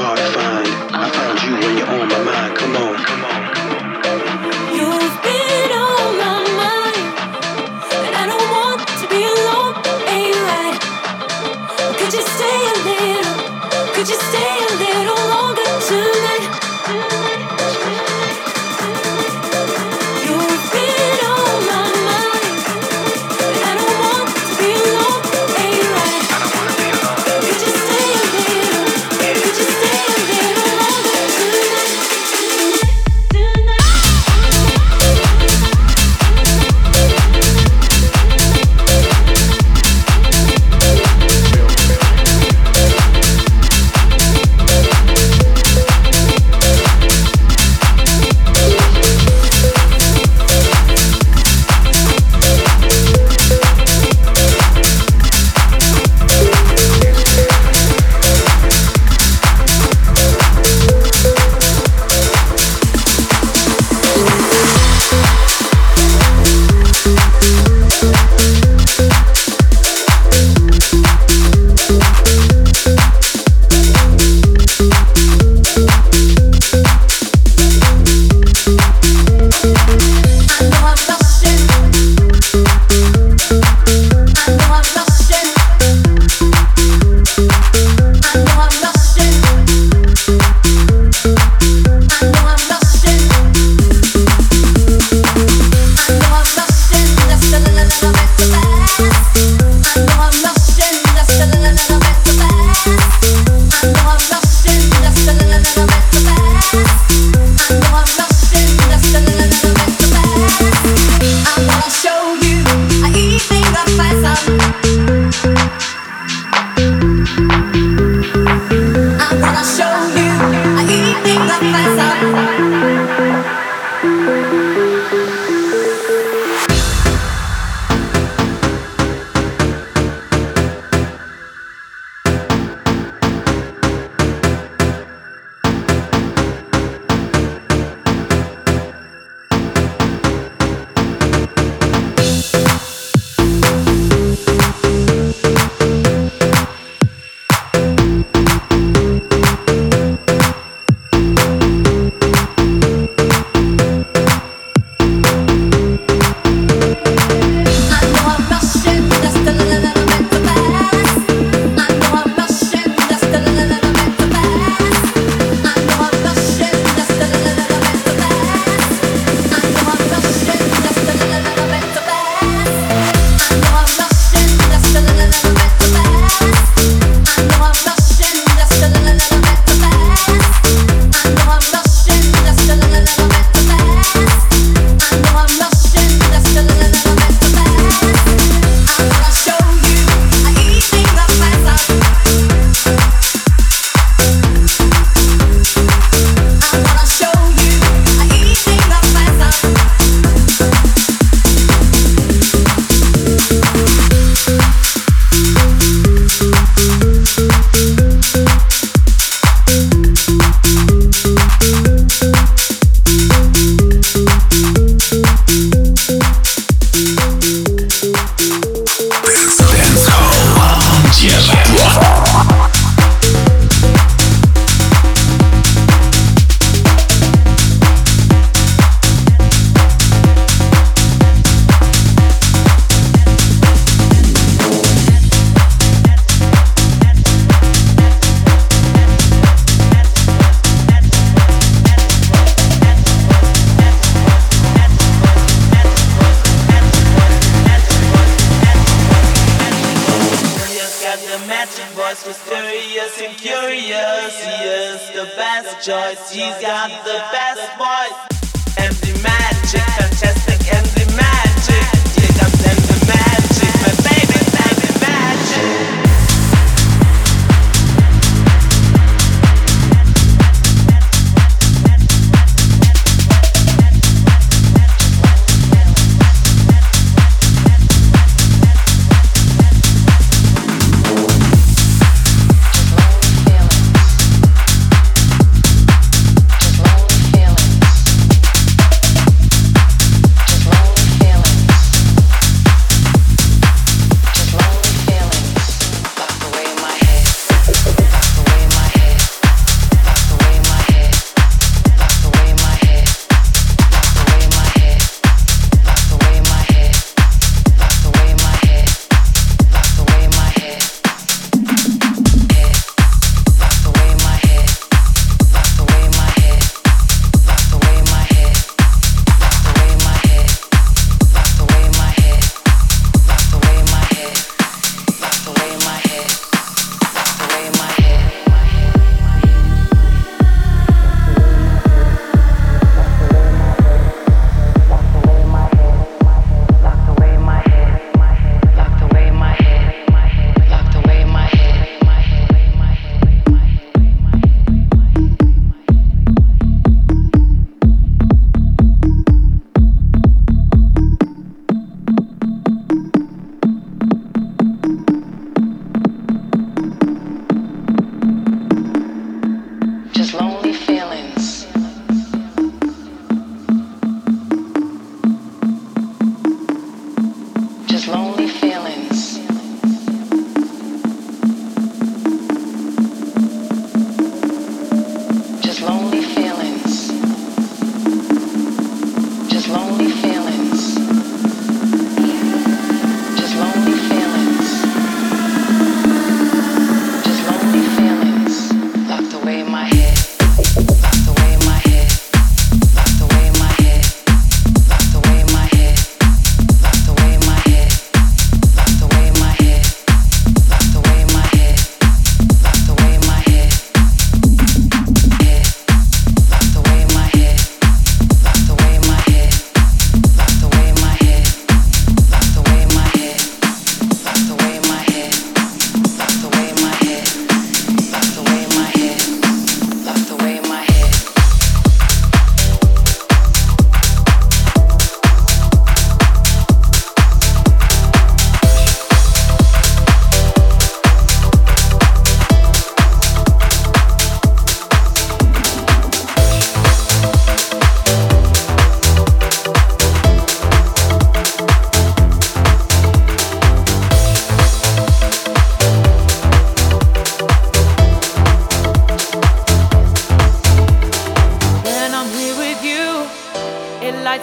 Hard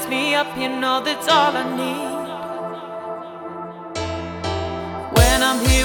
me up, you know that's all I need. When I'm here.